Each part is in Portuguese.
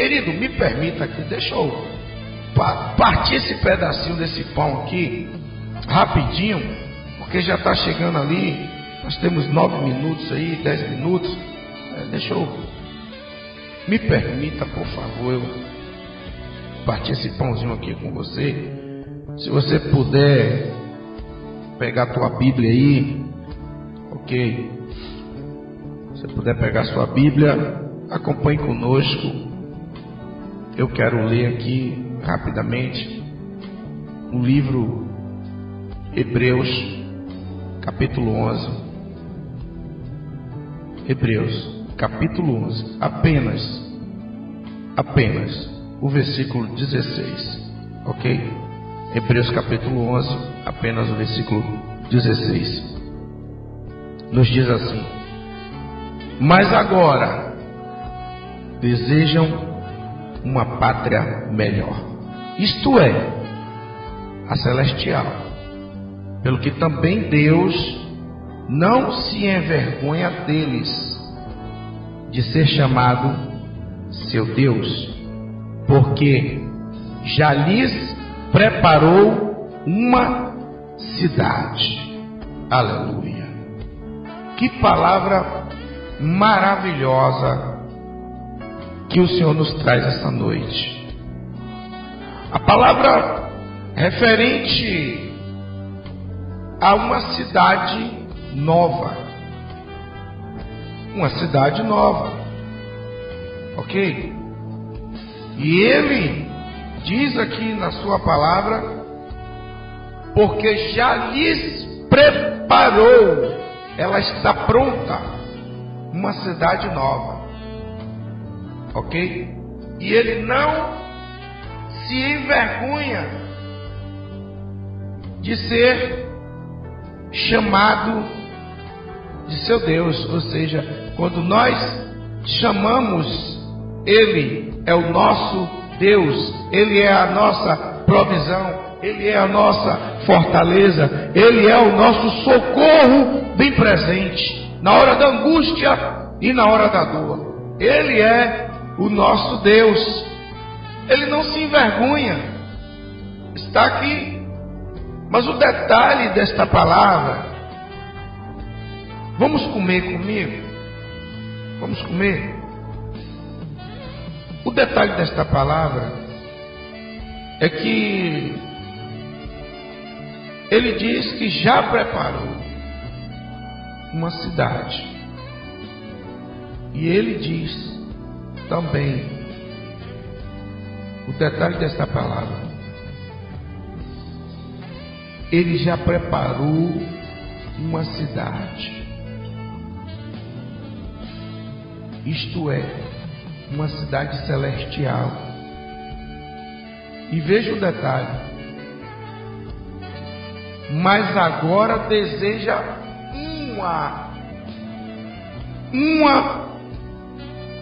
Querido, me permita aqui, deixa eu partir esse pedacinho desse pão aqui, rapidinho, porque já está chegando ali. Nós temos nove minutos aí, dez minutos. É, deixa eu. Me permita, por favor, eu partir esse pãozinho aqui com você. Se você puder pegar a tua Bíblia aí, ok? Se você puder pegar a sua Bíblia, acompanhe conosco. Eu quero ler aqui rapidamente o livro Hebreus, capítulo 11. Hebreus, capítulo 11. Apenas, apenas o versículo 16. Ok? Hebreus, capítulo 11. Apenas o versículo 16. Nos diz assim: Mas agora desejam uma pátria melhor. Isto é, a celestial. Pelo que também Deus não se envergonha deles de ser chamado seu Deus, porque já lhes preparou uma cidade. Aleluia. Que palavra maravilhosa que o Senhor nos traz essa noite. A palavra referente a uma cidade nova. Uma cidade nova. Ok? E ele diz aqui na sua palavra, porque já lhes preparou, ela está pronta, uma cidade nova ok? E ele não se envergonha de ser chamado de seu Deus, ou seja, quando nós chamamos Ele é o nosso Deus, Ele é a nossa provisão, Ele é a nossa fortaleza, Ele é o nosso socorro bem presente na hora da angústia e na hora da dor. Ele é o nosso Deus. Ele não se envergonha. Está aqui. Mas o detalhe desta palavra, vamos comer comigo? Vamos comer? O detalhe desta palavra é que ele diz que já preparou uma cidade. E ele diz também o detalhe desta palavra. Ele já preparou uma cidade. Isto é, uma cidade celestial. E veja o detalhe. Mas agora deseja uma uma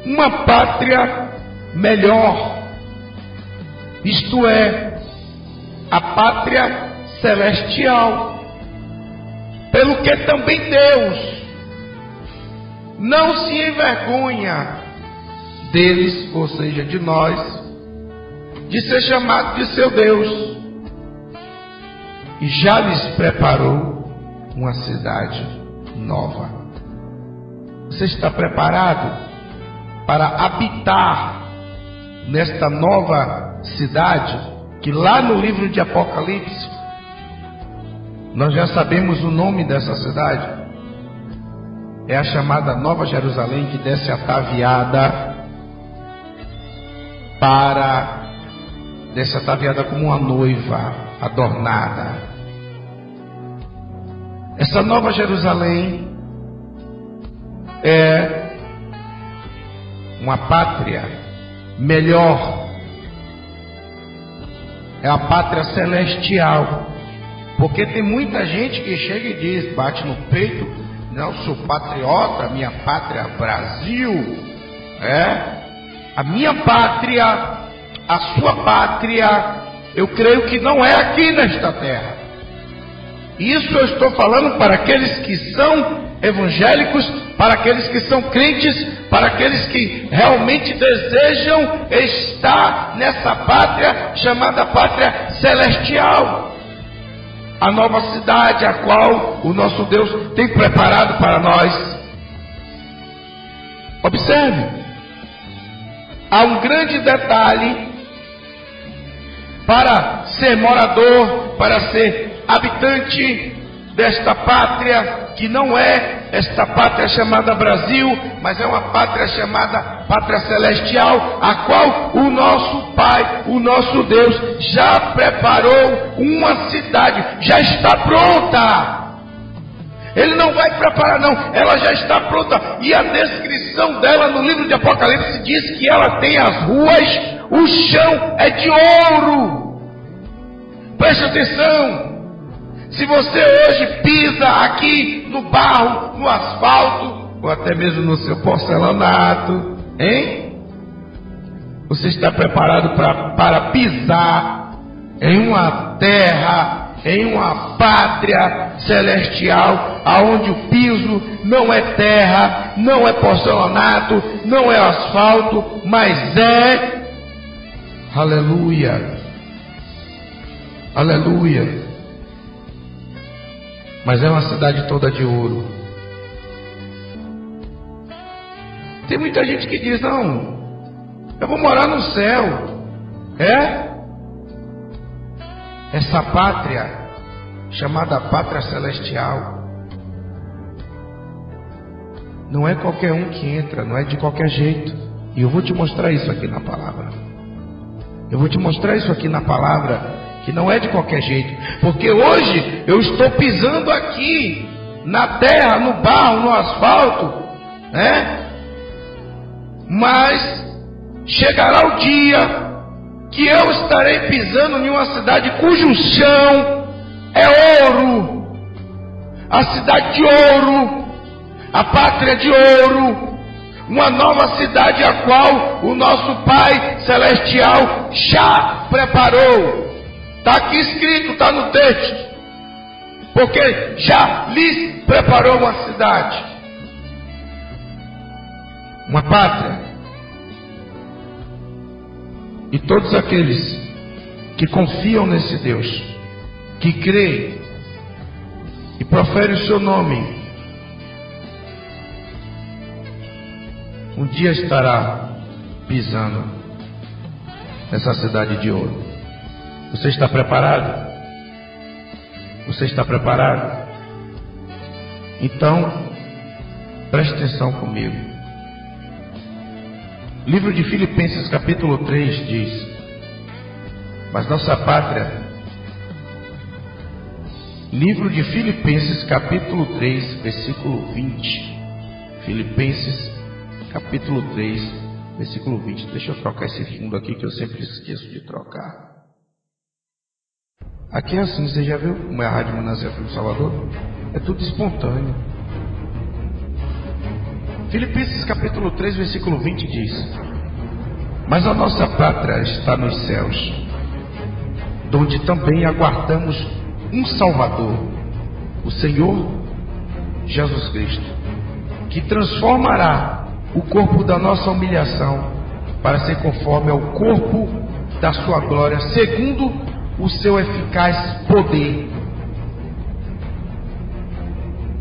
uma pátria melhor, isto é, a pátria celestial, pelo que também Deus não se envergonha deles, ou seja, de nós, de ser chamado de seu Deus, e já lhes preparou uma cidade nova. Você está preparado? Para habitar nesta nova cidade, que lá no livro de Apocalipse, nós já sabemos o nome dessa cidade. É a chamada Nova Jerusalém que desce ataviada para desce ataviada como uma noiva adornada. Essa Nova Jerusalém é uma pátria melhor. É a pátria celestial. Porque tem muita gente que chega e diz, bate no peito, não sou patriota, minha pátria é Brasil. É? A minha pátria, a sua pátria, eu creio que não é aqui nesta terra. Isso eu estou falando para aqueles que são evangélicos, para aqueles que são crentes para aqueles que realmente desejam estar nessa pátria chamada pátria celestial. A nova cidade a qual o nosso Deus tem preparado para nós. Observe, há um grande detalhe para ser morador, para ser habitante desta pátria que não é esta pátria chamada Brasil, mas é uma pátria chamada pátria celestial, a qual o nosso Pai, o nosso Deus já preparou uma cidade, já está pronta. Ele não vai preparar, não, ela já está pronta. E a descrição dela no livro de Apocalipse diz que ela tem as ruas, o chão é de ouro. Preste atenção. Se você hoje pisa aqui no barro, no asfalto, ou até mesmo no seu porcelanato, hein? Você está preparado pra, para pisar em uma terra, em uma pátria celestial, aonde o piso não é terra, não é porcelanato, não é asfalto, mas é aleluia. Aleluia mas é uma cidade toda de ouro. Tem muita gente que diz: não, eu vou morar no céu. É? Essa pátria, chamada pátria celestial, não é qualquer um que entra, não é de qualquer jeito. E eu vou te mostrar isso aqui na palavra. Eu vou te mostrar isso aqui na palavra que não é de qualquer jeito, porque hoje eu estou pisando aqui na terra, no barro, no asfalto, né? Mas chegará o dia que eu estarei pisando em uma cidade cujo chão é ouro, a cidade de ouro, a pátria de ouro, uma nova cidade a qual o nosso Pai Celestial já preparou. Está aqui escrito, está no texto. Porque já lhes preparou uma cidade, uma pátria. E todos aqueles que confiam nesse Deus, que creem e proferem o seu nome, um dia estará pisando nessa cidade de ouro. Você está preparado? Você está preparado? Então, preste atenção comigo. Livro de Filipenses, capítulo 3 diz: Mas nossa pátria. Livro de Filipenses, capítulo 3, versículo 20. Filipenses, capítulo 3, versículo 20. Deixa eu trocar esse fundo aqui que eu sempre esqueço de trocar. Aqui é assim, você já viu como é a Rádio Manancial do Salvador? É tudo espontâneo. Filipenses capítulo 3, versículo 20 diz: Mas a nossa pátria está nos céus, onde também aguardamos um Salvador, o Senhor Jesus Cristo, que transformará o corpo da nossa humilhação para ser conforme ao corpo da sua glória, segundo o seu eficaz poder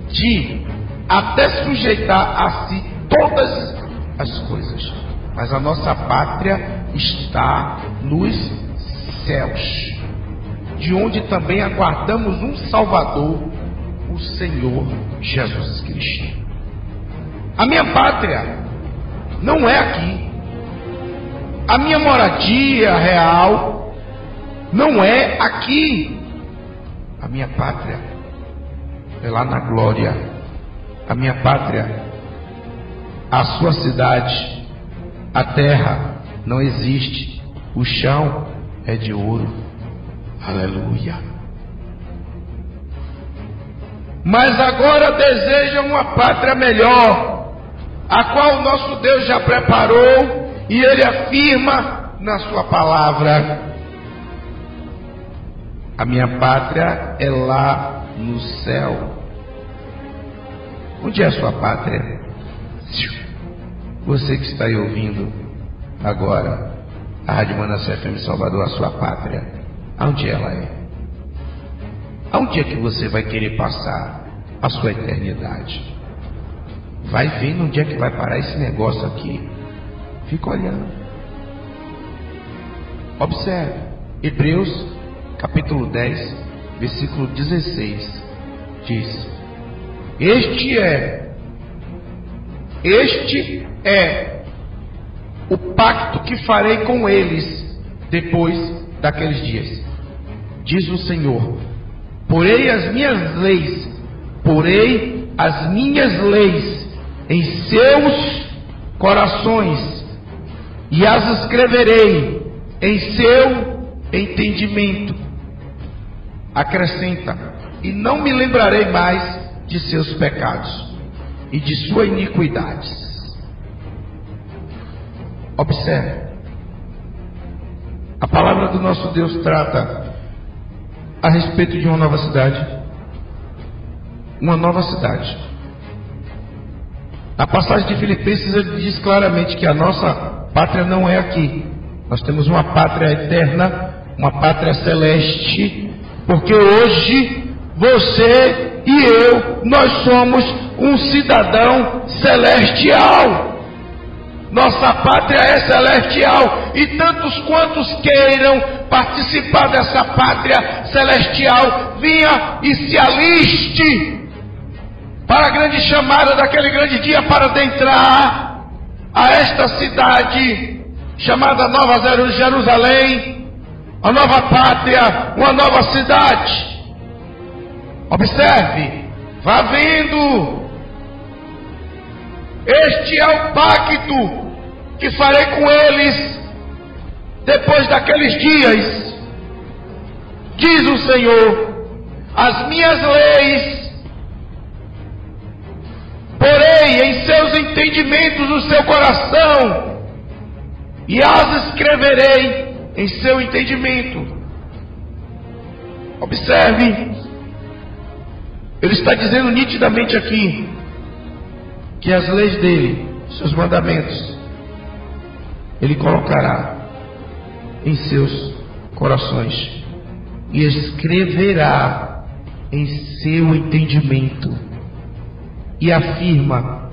de até sujeitar a si todas as coisas. Mas a nossa pátria está nos céus, de onde também aguardamos um Salvador, o Senhor Jesus Cristo. A minha pátria não é aqui. A minha moradia real não é aqui. A minha pátria é lá na glória. A minha pátria, a sua cidade, a terra não existe. O chão é de ouro. Aleluia. Mas agora deseja uma pátria melhor, a qual o nosso Deus já preparou e ele afirma na sua palavra. A minha pátria é lá no céu. Onde é a sua pátria? Você que está aí ouvindo agora, a Rádio Manassés FM Salvador, a sua pátria, aonde ela é? Aonde é que você vai querer passar a sua eternidade? Vai vendo onde é que vai parar esse negócio aqui. Fica olhando. Observe. Hebreus, capítulo 10, versículo 16. Diz: Este é, este é o pacto que farei com eles depois daqueles dias. Diz o Senhor: Porei as minhas leis, porei as minhas leis em seus corações e as escreverei em seu entendimento. Acrescenta: E não me lembrarei mais de seus pecados e de suas iniquidades. Observe. A palavra do nosso Deus trata a respeito de uma nova cidade. Uma nova cidade. A passagem de Filipenses ele diz claramente que a nossa pátria não é aqui. Nós temos uma pátria eterna, uma pátria celeste, porque hoje você e eu, nós somos um cidadão celestial. Nossa pátria é celestial e tantos quantos queiram participar dessa pátria celestial, vinha e se aliste para a grande chamada daquele grande dia para adentrar a esta cidade chamada Nova Jerusalém, a nova pátria, uma nova cidade. Observe, vá vendo este é o pacto que farei com eles depois daqueles dias, diz o Senhor, as minhas leis porei em seus entendimentos o seu coração e as escreverei em seu entendimento. Observe, ele está dizendo nitidamente aqui: que as leis dele, seus mandamentos, ele colocará em seus corações e escreverá em seu entendimento e afirma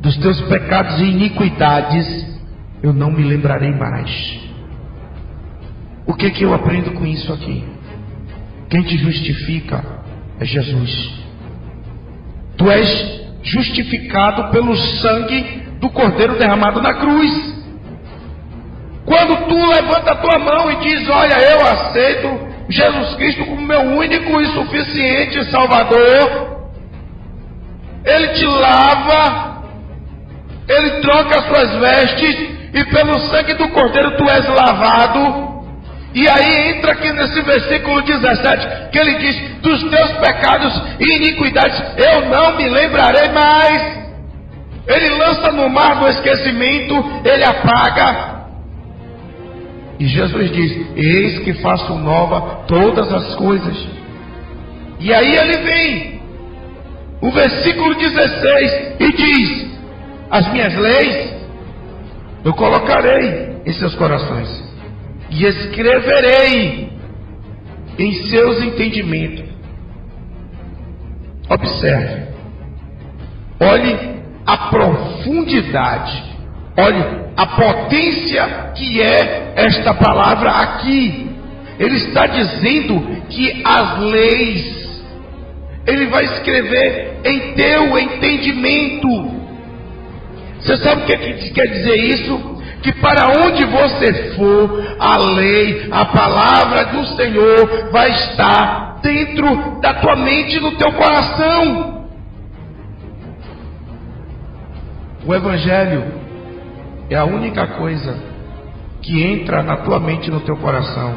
dos teus pecados e iniquidades eu não me lembrarei mais. O que que eu aprendo com isso aqui? Quem te justifica é Jesus. Tu és justificado pelo sangue do Cordeiro derramado na cruz. Quando tu levanta a tua mão e diz: Olha, eu aceito Jesus Cristo como meu único e suficiente Salvador, Ele te lava, Ele troca as tuas vestes, e pelo sangue do Cordeiro tu és lavado. E aí entra aqui nesse versículo 17, que ele diz: Dos teus pecados e iniquidades eu não me lembrarei mais. Ele lança no mar do esquecimento, ele apaga. E Jesus diz: Eis que faço nova todas as coisas. E aí ele vem, o versículo 16, e diz: As minhas leis eu colocarei em seus corações e escreverei em seus entendimentos. Observe, olhe a profundidade, olhe a potência que é esta palavra aqui. Ele está dizendo que as leis, ele vai escrever em teu entendimento. Você sabe o que quer dizer isso? Que para onde você for, a lei, a palavra do Senhor vai estar dentro da tua mente e no teu coração. O Evangelho é a única coisa que entra na tua mente e no teu coração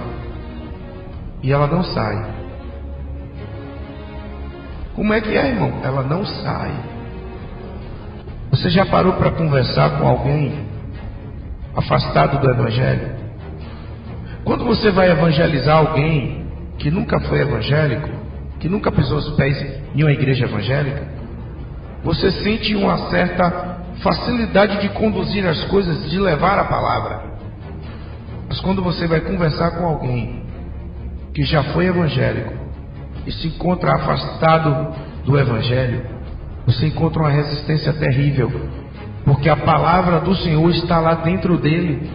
e ela não sai. Como é que é, irmão? Ela não sai. Você já parou para conversar com alguém afastado do Evangelho. Quando você vai evangelizar alguém que nunca foi evangélico, que nunca pisou os pés em uma igreja evangélica, você sente uma certa facilidade de conduzir as coisas, de levar a palavra. Mas quando você vai conversar com alguém que já foi evangélico e se encontra afastado do evangelho, você encontra uma resistência terrível, porque a palavra do Senhor está lá dentro dele.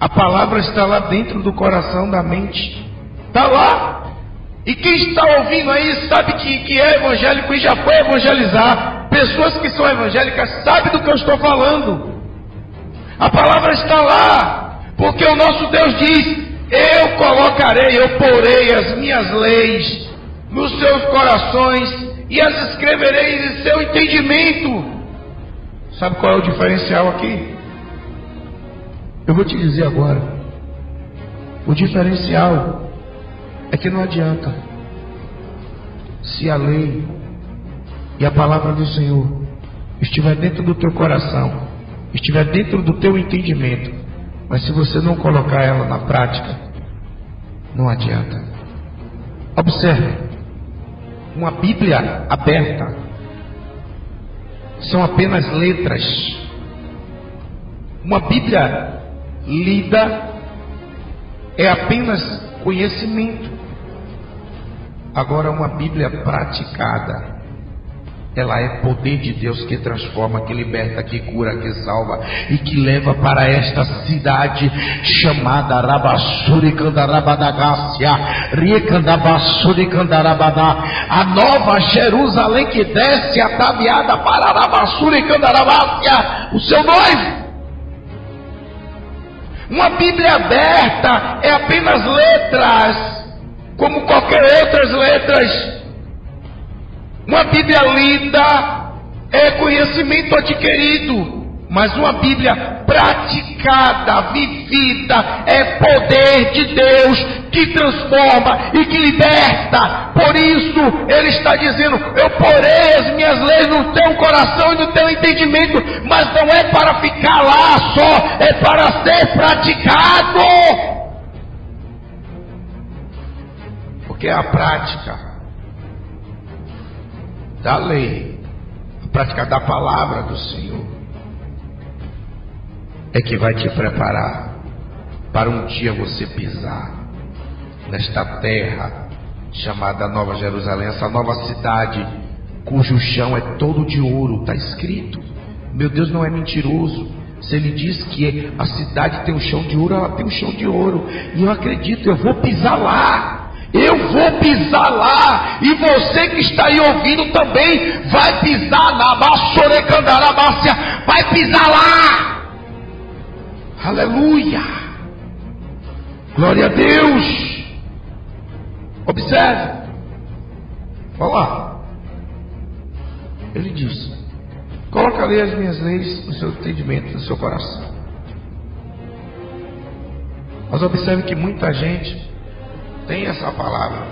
A palavra está lá dentro do coração, da mente. Está lá. E quem está ouvindo aí sabe que, que é evangélico e já foi evangelizar. Pessoas que são evangélicas sabem do que eu estou falando. A palavra está lá. Porque o nosso Deus diz: Eu colocarei, eu porei as minhas leis nos seus corações e as escreverei em seu entendimento. Sabe qual é o diferencial aqui? Eu vou te dizer agora. O diferencial é que não adianta. Se a lei e a palavra do Senhor estiver dentro do teu coração, estiver dentro do teu entendimento, mas se você não colocar ela na prática, não adianta. Observe, uma Bíblia aberta são apenas letras. Uma Bíblia lida é apenas conhecimento. Agora, uma Bíblia praticada, ela é poder de Deus que transforma, que liberta, que cura, que salva e que leva para esta cidade chamada Rabassuri Candarabadagácia, Riecandabassuri Candarabadá, a nova Jerusalém que desce ataviada para Rabassuri Candarabácia, o seu noivo. Uma Bíblia aberta é apenas letras como qualquer outras letras. Uma Bíblia lida é conhecimento adquirido, mas uma Bíblia praticada, vivida, é poder de Deus que transforma e que liberta. Por isso, Ele está dizendo: Eu porei as minhas leis no teu coração e no teu entendimento, mas não é para ficar lá só, é para ser praticado. Porque é a prática da lei, a prática da palavra do Senhor, é que vai te preparar para um dia você pisar nesta terra chamada Nova Jerusalém, essa nova cidade cujo chão é todo de ouro, está escrito. Meu Deus não é mentiroso. Se ele diz que a cidade tem um chão de ouro, ela tem um chão de ouro. E eu acredito, eu vou pisar lá. Eu vou pisar lá, e você que está aí ouvindo também vai pisar na Bassorecandarabácia, vai pisar lá. Aleluia! Glória a Deus! Observe. Olha lá. Ele diz: Coloca ali as minhas leis no seu entendimento, no seu coração. Mas observe que muita gente tem essa palavra.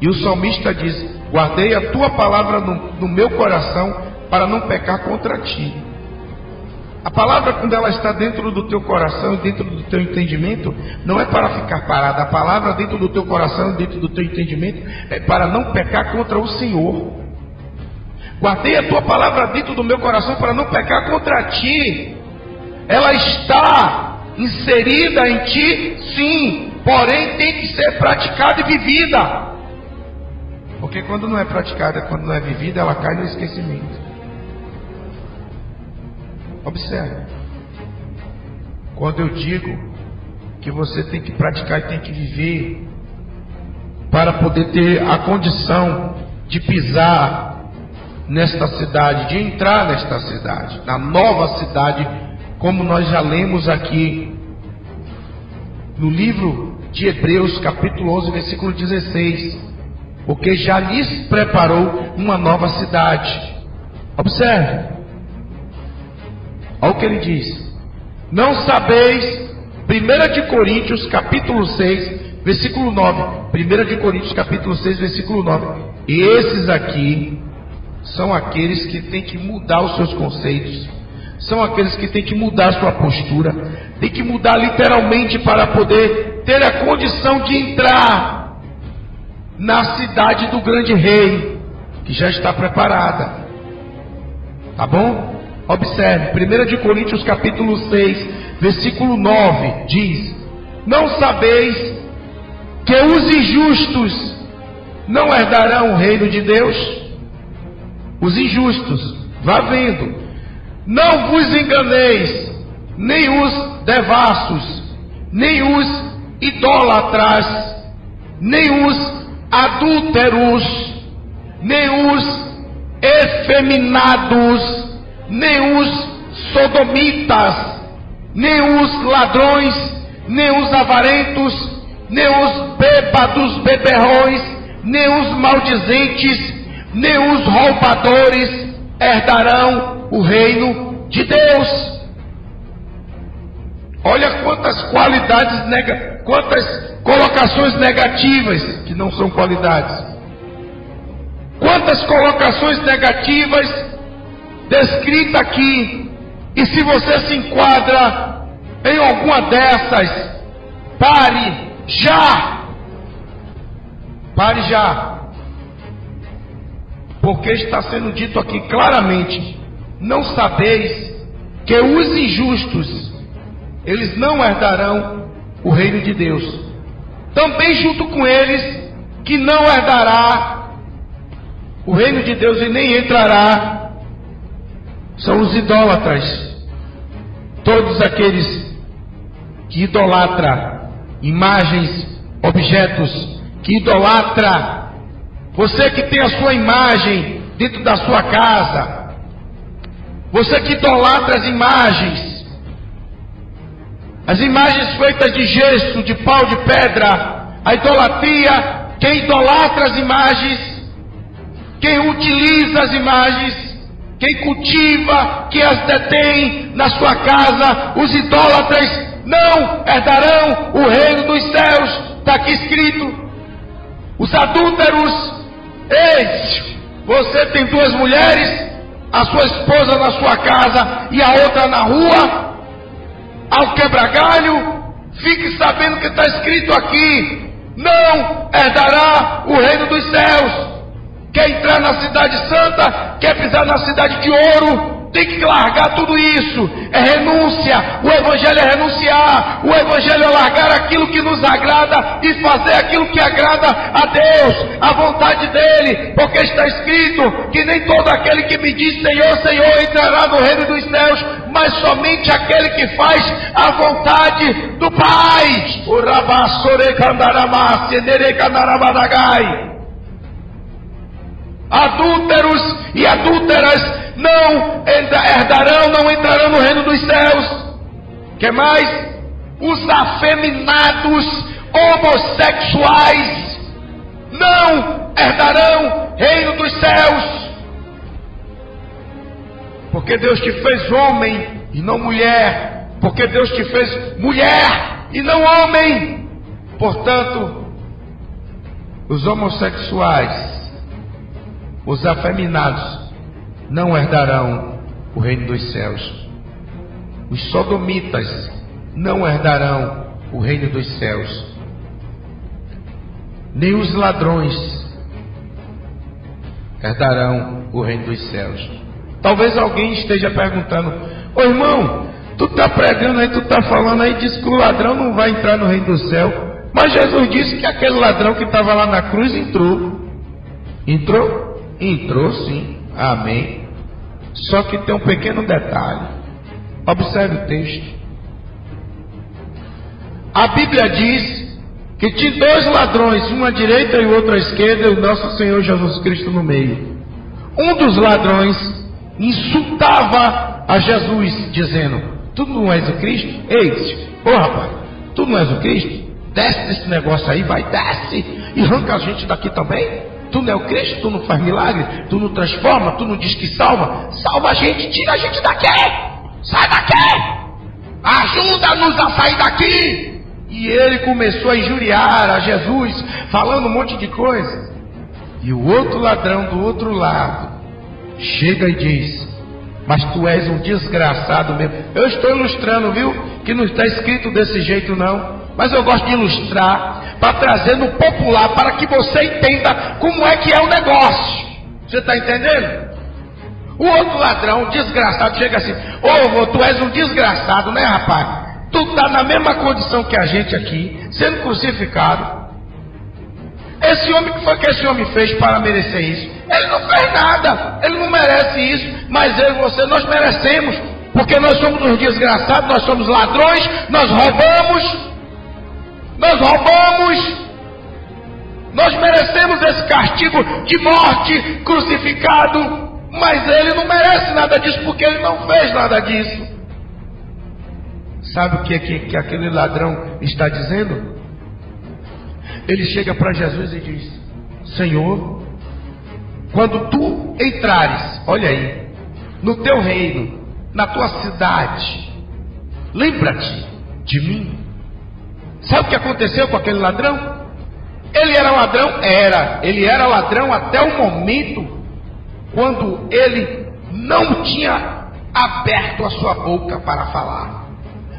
E o salmista diz: Guardei a tua palavra no, no meu coração para não pecar contra ti. A palavra, quando ela está dentro do teu coração e dentro do teu entendimento, não é para ficar parada. A palavra dentro do teu coração e dentro do teu entendimento é para não pecar contra o Senhor. Guardei a tua palavra dentro do meu coração para não pecar contra ti. Ela está inserida em ti, sim, porém tem que ser praticada e vivida. Porque quando não é praticada, quando não é vivida, ela cai no esquecimento. Observe. Quando eu digo que você tem que praticar e tem que viver para poder ter a condição de pisar nesta cidade, de entrar nesta cidade, na nova cidade, como nós já lemos aqui no livro de Hebreus, capítulo 11, versículo 16. Porque já lhes preparou uma nova cidade. Observe. Olha o que ele diz. Não sabeis, 1 de Coríntios, capítulo 6, versículo 9. 1 de Coríntios, capítulo 6, versículo 9. Esses aqui são aqueles que têm que mudar os seus conceitos. São aqueles que têm que mudar a sua postura. Tem que mudar literalmente para poder ter a condição de entrar na cidade do grande rei, que já está preparada. Tá bom? Observe, 1 de Coríntios capítulo 6, versículo 9, diz: Não sabeis que os injustos não herdarão o reino de Deus? Os injustos, vá vendo, não vos enganeis, nem os devassos, nem os idólatras, nem os adúlteros, nem os efeminados, nem os sodomitas, nem os ladrões, nem os avarentos, nem os bêbados beberrões, nem os maldizentes, nem os roubadores herdarão o reino de Deus. Olha quantas qualidades, nega, quantas colocações negativas que não são qualidades. Quantas colocações negativas descritas aqui. E se você se enquadra em alguma dessas, pare já. Pare já. Porque está sendo dito aqui claramente: não sabeis que os injustos, eles não herdarão o reino de Deus. Também junto com eles, que não herdará o reino de Deus e nem entrará, são os idólatras. Todos aqueles que idolatra imagens, objetos, que idolatra você que tem a sua imagem dentro da sua casa. Você que idolatra as imagens. As imagens feitas de gesso, de pau, de pedra. A idolatria, quem idolatra as imagens, quem utiliza as imagens, quem cultiva, quem as detém na sua casa, os idólatras não herdarão o reino dos céus. Está aqui escrito. Os adúlteros Eis, você tem duas mulheres, a sua esposa na sua casa e a outra na rua, ao quebra-galho, fique sabendo que está escrito aqui: não herdará o reino dos céus. Quer entrar na cidade santa, quer pisar na cidade de ouro, tem que largar tudo isso. É renúncia. O Evangelho é renunciar. O Evangelho é largar aquilo que nos agrada e fazer aquilo que agrada a Deus, a vontade dEle. Porque está escrito que nem todo aquele que me diz Senhor, Senhor entrará no reino dos céus, mas somente aquele que faz a vontade do Pai. O Adúlteros e adúlteras não herdarão, não entrarão no reino dos céus. Que mais? Os afeminados homossexuais não herdarão reino dos céus. Porque Deus te fez homem e não mulher. Porque Deus te fez mulher e não homem. Portanto, os homossexuais, os afeminados, não herdarão o reino dos céus. Os sodomitas não herdarão o reino dos céus. Nem os ladrões herdarão o reino dos céus. Talvez alguém esteja perguntando: Ô irmão, tu está pregando aí, tu está falando aí, diz que o ladrão não vai entrar no reino do céu. Mas Jesus disse que aquele ladrão que estava lá na cruz entrou. Entrou? Entrou sim. Amém. Só que tem um pequeno detalhe. Observe o texto. A Bíblia diz que tinha dois ladrões, um à direita e o outro à esquerda, e o nosso Senhor Jesus Cristo no meio. Um dos ladrões insultava a Jesus, dizendo: Tu não és o Cristo? Ei, ô oh, rapaz, tu não és o Cristo? Desce desse negócio aí, vai, desce e arranca a gente daqui também. Tu não é o Cristo, tu não faz milagre, tu não transforma, tu não diz que salva. Salva a gente, tira a gente daqui. Sai daqui. Ajuda-nos a sair daqui. E ele começou a injuriar a Jesus, falando um monte de coisa. E o outro ladrão do outro lado chega e diz: Mas tu és um desgraçado mesmo. Eu estou ilustrando, viu? Que não está escrito desse jeito, não. Mas eu gosto de ilustrar para trazer no popular, para que você entenda como é que é o negócio. Você está entendendo? O outro ladrão, desgraçado, chega assim: Ô, tu és um desgraçado, né, rapaz? Tu está na mesma condição que a gente aqui, sendo crucificado. Esse homem, que foi que esse homem fez para merecer isso? Ele não fez nada, ele não merece isso, mas eu e você, nós merecemos, porque nós somos uns desgraçados, nós somos ladrões, nós roubamos, nós roubamos, nós merecemos esse castigo de morte, crucificado, mas ele não merece nada disso porque ele não fez nada disso. Sabe o que, que, que aquele ladrão está dizendo? Ele chega para Jesus e diz: Senhor, quando tu entrares, olha aí, no teu reino, na tua cidade, lembra-te de mim. Sabe o que aconteceu com aquele ladrão? Ele era ladrão? Era. Ele era ladrão até o momento quando ele não tinha aberto a sua boca para falar.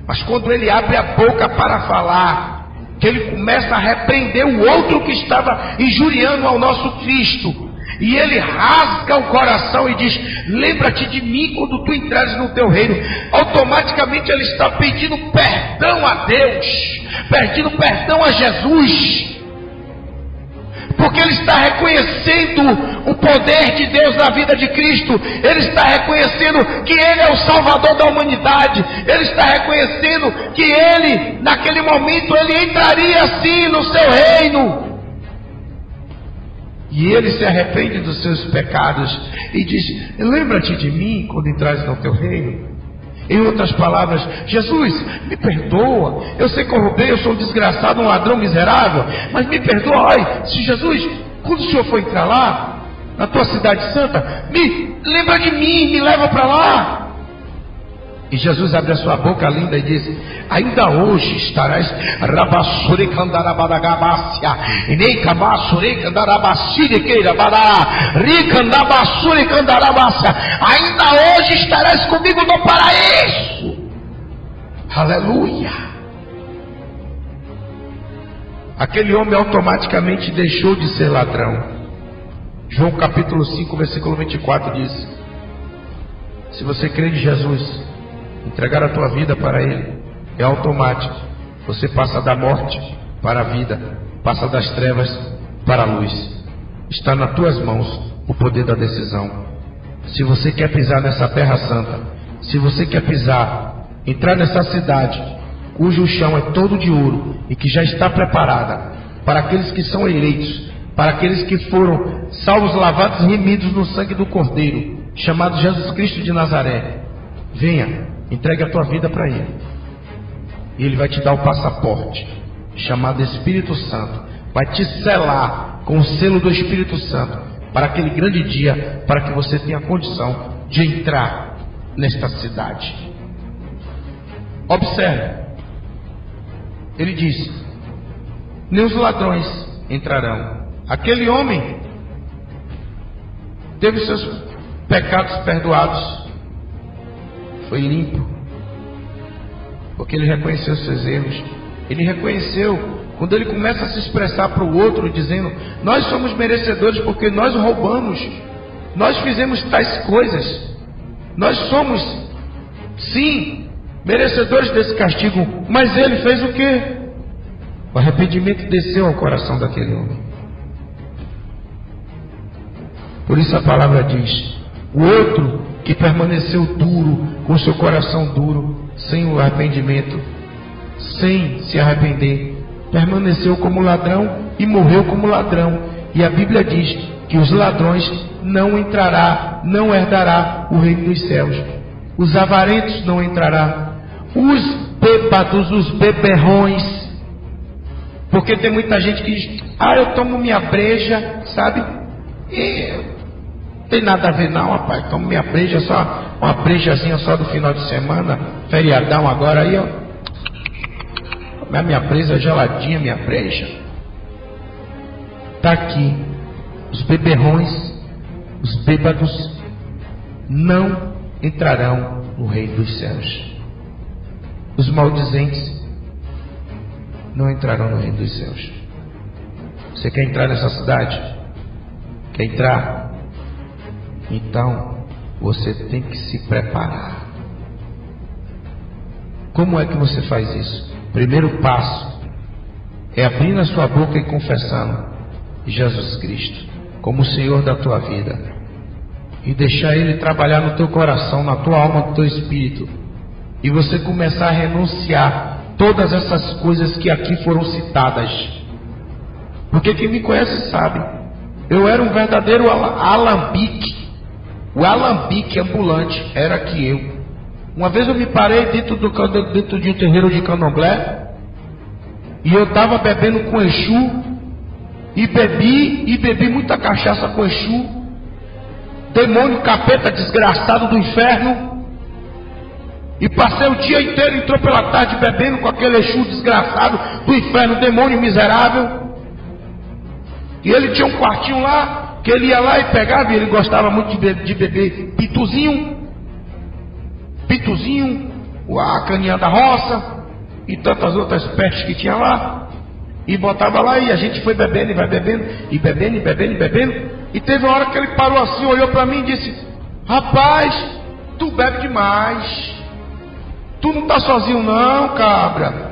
Mas quando ele abre a boca para falar, que ele começa a repreender o outro que estava injuriando ao nosso Cristo, e ele rasga o coração e diz: Lembra-te de mim quando tu entrares no teu reino. Automaticamente ele está pedindo perdão a Deus, pedindo perdão a Jesus porque ele está reconhecendo o poder de Deus na vida de Cristo, ele está reconhecendo que ele é o Salvador da humanidade, ele está reconhecendo que ele, naquele momento, ele entraria assim no seu reino. E ele se arrepende dos seus pecados e diz: Lembra-te de mim quando entrares no teu reino. Em outras palavras, Jesus, me perdoa. Eu sei roubei, eu sou um desgraçado, um ladrão miserável, mas me perdoa. Ai, se Jesus, quando o Senhor for entrar lá, na tua cidade santa, me lembra de mim, me leva para lá. E Jesus abre a sua boca linda e diz: Ainda hoje estarás rabassure candarabadagabacia, e nem camassure candarabacire queirabadá, ricandabassure candarabacia. Ainda hoje estarás comigo no paraíso. Aleluia. Aquele homem automaticamente deixou de ser ladrão. João capítulo 5, versículo 24 diz: Se você crê em Jesus, Entregar a tua vida para Ele é automático. Você passa da morte para a vida, passa das trevas para a luz. Está nas tuas mãos o poder da decisão. Se você quer pisar nessa terra santa, se você quer pisar, entrar nessa cidade, cujo chão é todo de ouro e que já está preparada para aqueles que são eleitos, para aqueles que foram salvos, lavados e remidos no sangue do Cordeiro, chamado Jesus Cristo de Nazaré. Venha, Entregue a tua vida para Ele. E Ele vai te dar o passaporte, chamado Espírito Santo. Vai te selar com o selo do Espírito Santo para aquele grande dia, para que você tenha condição de entrar nesta cidade. Observe, ele diz: nem os ladrões entrarão. Aquele homem teve seus pecados perdoados foi limpo, porque ele reconheceu seus erros. Ele reconheceu, quando ele começa a se expressar para o outro, dizendo: Nós somos merecedores porque nós roubamos, nós fizemos tais coisas, nós somos, sim, merecedores desse castigo, mas ele fez o que? O arrependimento desceu ao coração daquele homem. Por isso a palavra diz: o outro que permaneceu duro, com seu coração duro, sem o arrependimento, sem se arrepender, permaneceu como ladrão e morreu como ladrão. E a Bíblia diz que os ladrões não entrará, não herdará o reino dos céus. Os avarentos não entrará. Os bêbados, os beberrões. Porque tem muita gente que diz: "Ah, eu tomo minha breja", sabe? E tem nada a ver não, rapaz. Então minha breja só, uma brejazinha só do final de semana, feriadão agora aí, ó. A minha presa é geladinha, minha breja. Está aqui. Os beberrões, os bêbados, não entrarão no reino dos céus. Os maldizentes não entrarão no reino dos céus. Você quer entrar nessa cidade? Quer entrar? Então, você tem que se preparar. Como é que você faz isso? Primeiro passo é abrindo a sua boca e confessando Jesus Cristo como o Senhor da tua vida e deixar Ele trabalhar no teu coração, na tua alma, no teu espírito e você começar a renunciar todas essas coisas que aqui foram citadas. Porque quem me conhece sabe, eu era um verdadeiro alambique, o alambique ambulante era que eu. Uma vez eu me parei dentro, do, dentro de um terreiro de candomblé e eu estava bebendo com Exu e bebi e bebi muita cachaça com Exu. Demônio capeta desgraçado do inferno e passei o dia inteiro, entrou pela tarde bebendo com aquele Exu desgraçado do inferno, demônio miserável. E ele tinha um quartinho lá, que ele ia lá e pegava, e ele gostava muito de, beber, de beber pituzinho, pituzinho, a caninha da roça, e tantas outras pestes que tinha lá. E botava lá e a gente foi bebendo e vai bebendo, e bebendo, e bebendo, e bebendo. E teve uma hora que ele parou assim, olhou para mim e disse: Rapaz, tu bebe demais. Tu não está sozinho não, cabra.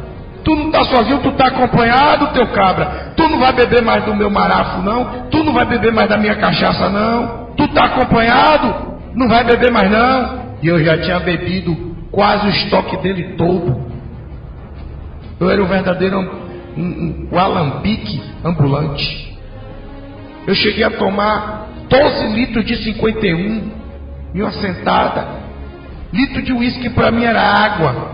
Tu não está sozinho, tu está acompanhado, teu cabra. Tu não vai beber mais do meu marafo, não. Tu não vai beber mais da minha cachaça, não. Tu está acompanhado, não vai beber mais, não. E eu já tinha bebido quase o estoque dele todo. Eu era o verdadeiro um, um, um alambique ambulante. Eu cheguei a tomar 12 litros de 51 em uma sentada. Litro de uísque para mim era água.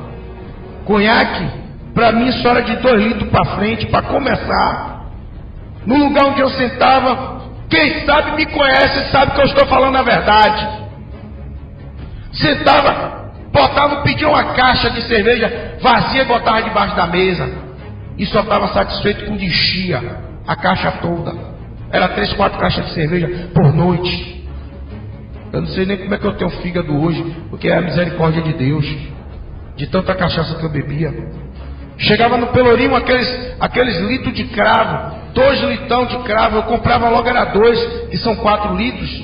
Conhaque, para mim só era de dois litros para frente, para começar. No lugar onde eu sentava, quem sabe me conhece, sabe que eu estou falando a verdade. Sentava, botava, pedia uma caixa de cerveja vazia botava debaixo da mesa. E só estava satisfeito quando enchia a caixa toda. Era três, quatro caixas de cerveja por noite. Eu não sei nem como é que eu tenho fígado hoje, porque é a misericórdia de Deus, de tanta cachaça que eu bebia. Chegava no Pelourinho aqueles, aqueles litros de cravo, dois litão de cravo, eu comprava logo era dois, que são quatro litros,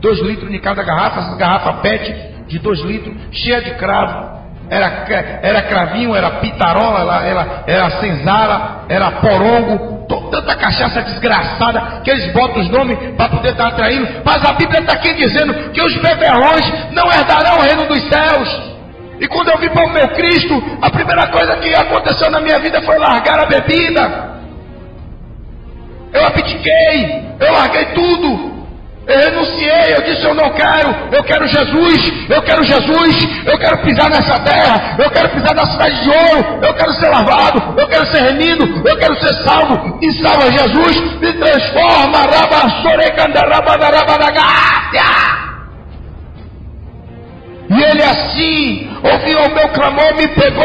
dois litros de cada garrafa, garrafa PET de dois litros, cheia de cravo. Era, era cravinho, era pitarola, era, era senzala, era porongo, tanta cachaça desgraçada que eles botam os nomes para poder estar atraindo. Mas a Bíblia está aqui dizendo que os beberrões não herdarão o reino dos céus. E quando eu vim para o meu Cristo, a primeira coisa que aconteceu na minha vida foi largar a bebida. Eu abdiquei, eu larguei tudo. Eu renunciei, eu disse: Eu não quero, eu quero Jesus, eu quero Jesus, eu quero pisar nessa terra, eu quero pisar na cidade de ouro, eu quero ser lavado, eu quero ser remido, eu quero ser salvo. E salva Jesus, me transforma, e ele assim ouviu o meu clamor, me pegou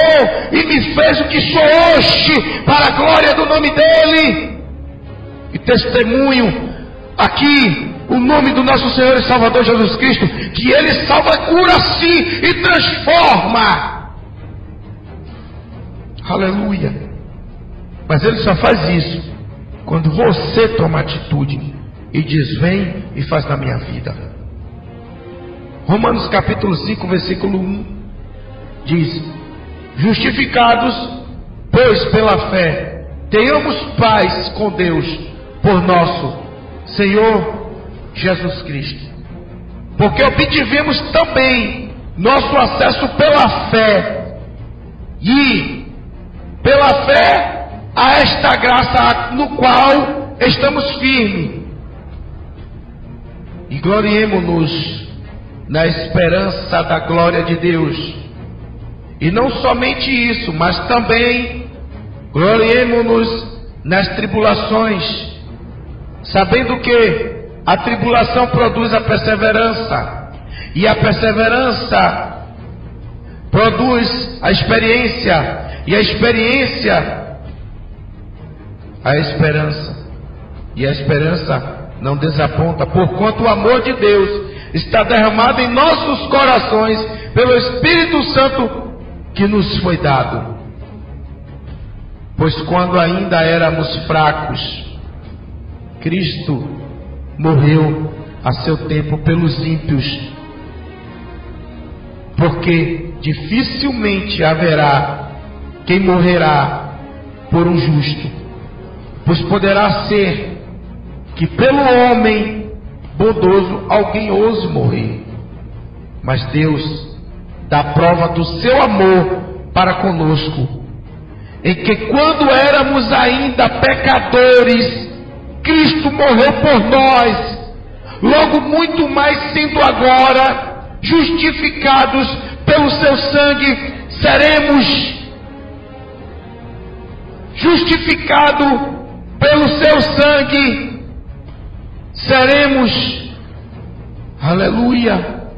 e me fez o que sou hoje, para a glória do nome dele. E testemunho aqui o nome do nosso Senhor e Salvador Jesus Cristo, que Ele salva, cura sim e transforma. Aleluia. Mas Ele só faz isso quando você toma atitude e diz: Vem e faz na minha vida. Romanos capítulo 5, versículo 1 diz: Justificados, pois pela fé, tenhamos paz com Deus por nosso Senhor Jesus Cristo. Porque obtivemos também nosso acesso pela fé. E pela fé a esta graça no qual estamos firmes. E gloriemos-nos na esperança da glória de Deus. E não somente isso, mas também gloriemos-nos nas tribulações, sabendo que a tribulação produz a perseverança, e a perseverança produz a experiência, e a experiência a esperança. E a esperança não desaponta, porquanto o amor de Deus está derramado em nossos corações pelo Espírito Santo que nos foi dado. Pois quando ainda éramos fracos, Cristo morreu a seu tempo pelos ímpios porque dificilmente haverá quem morrerá por um justo, pois poderá ser que pelo homem bondoso alguém ouse morrer, mas Deus dá prova do seu amor para conosco, em que quando éramos ainda pecadores, Cristo morreu por nós, logo muito mais sendo agora justificados pelo seu sangue, seremos justificados pelo seu sangue, seremos, aleluia,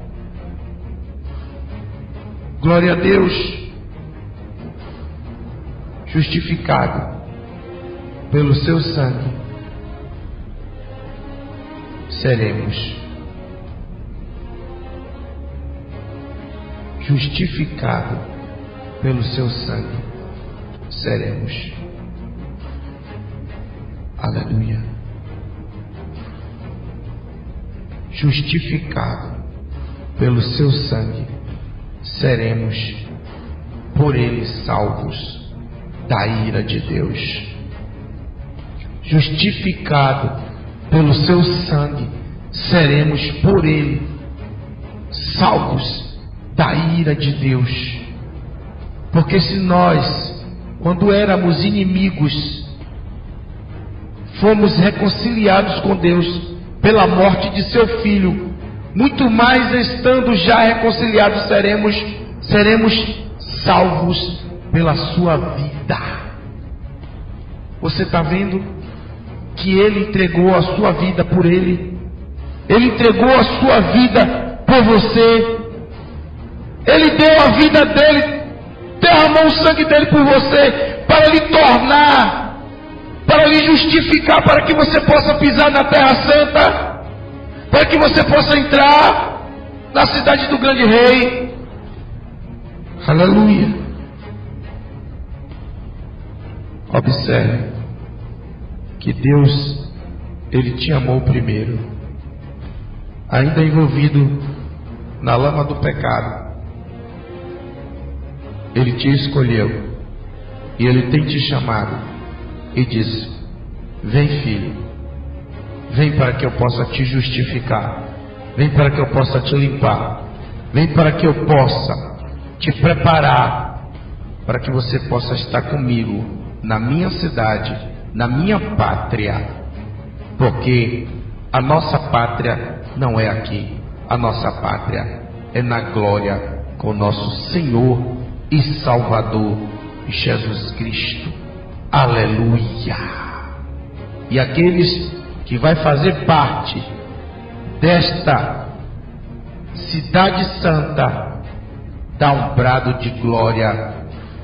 glória a Deus, justificado pelo seu sangue, seremos justificado pelo seu sangue, seremos. Aleluia. Justificado pelo seu sangue, seremos por ele salvos da ira de Deus. Justificado pelo seu sangue, seremos por ele salvos da ira de Deus. Porque se nós, quando éramos inimigos, fomos reconciliados com Deus pela morte de seu filho, muito mais estando já reconciliados seremos seremos salvos pela sua vida. Você está vendo que ele entregou a sua vida por ele? Ele entregou a sua vida por você. Ele deu a vida dele, derramou o sangue dele por você, para lhe tornar, para lhe justificar, para que você possa pisar na Terra Santa, para que você possa entrar na cidade do grande rei. Aleluia. Observe que Deus, Ele te amou primeiro, ainda envolvido na lama do pecado. Ele te escolheu e ele tem te chamado e diz: Vem, filho, vem para que eu possa te justificar, vem para que eu possa te limpar, vem para que eu possa te preparar para que você possa estar comigo na minha cidade, na minha pátria, porque a nossa pátria não é aqui, a nossa pátria é na glória com nosso Senhor e Salvador Jesus Cristo. Aleluia! E aqueles que vai fazer parte desta cidade santa, dá um brado de glória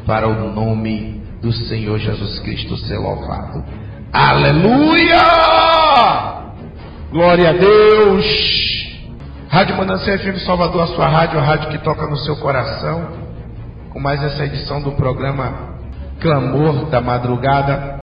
para o nome do Senhor Jesus Cristo ser louvado. Aleluia! Glória a Deus! Rádio Manancial FM Salvador, a sua rádio, a rádio que toca no seu coração com mais essa edição do programa Clamor da Madrugada.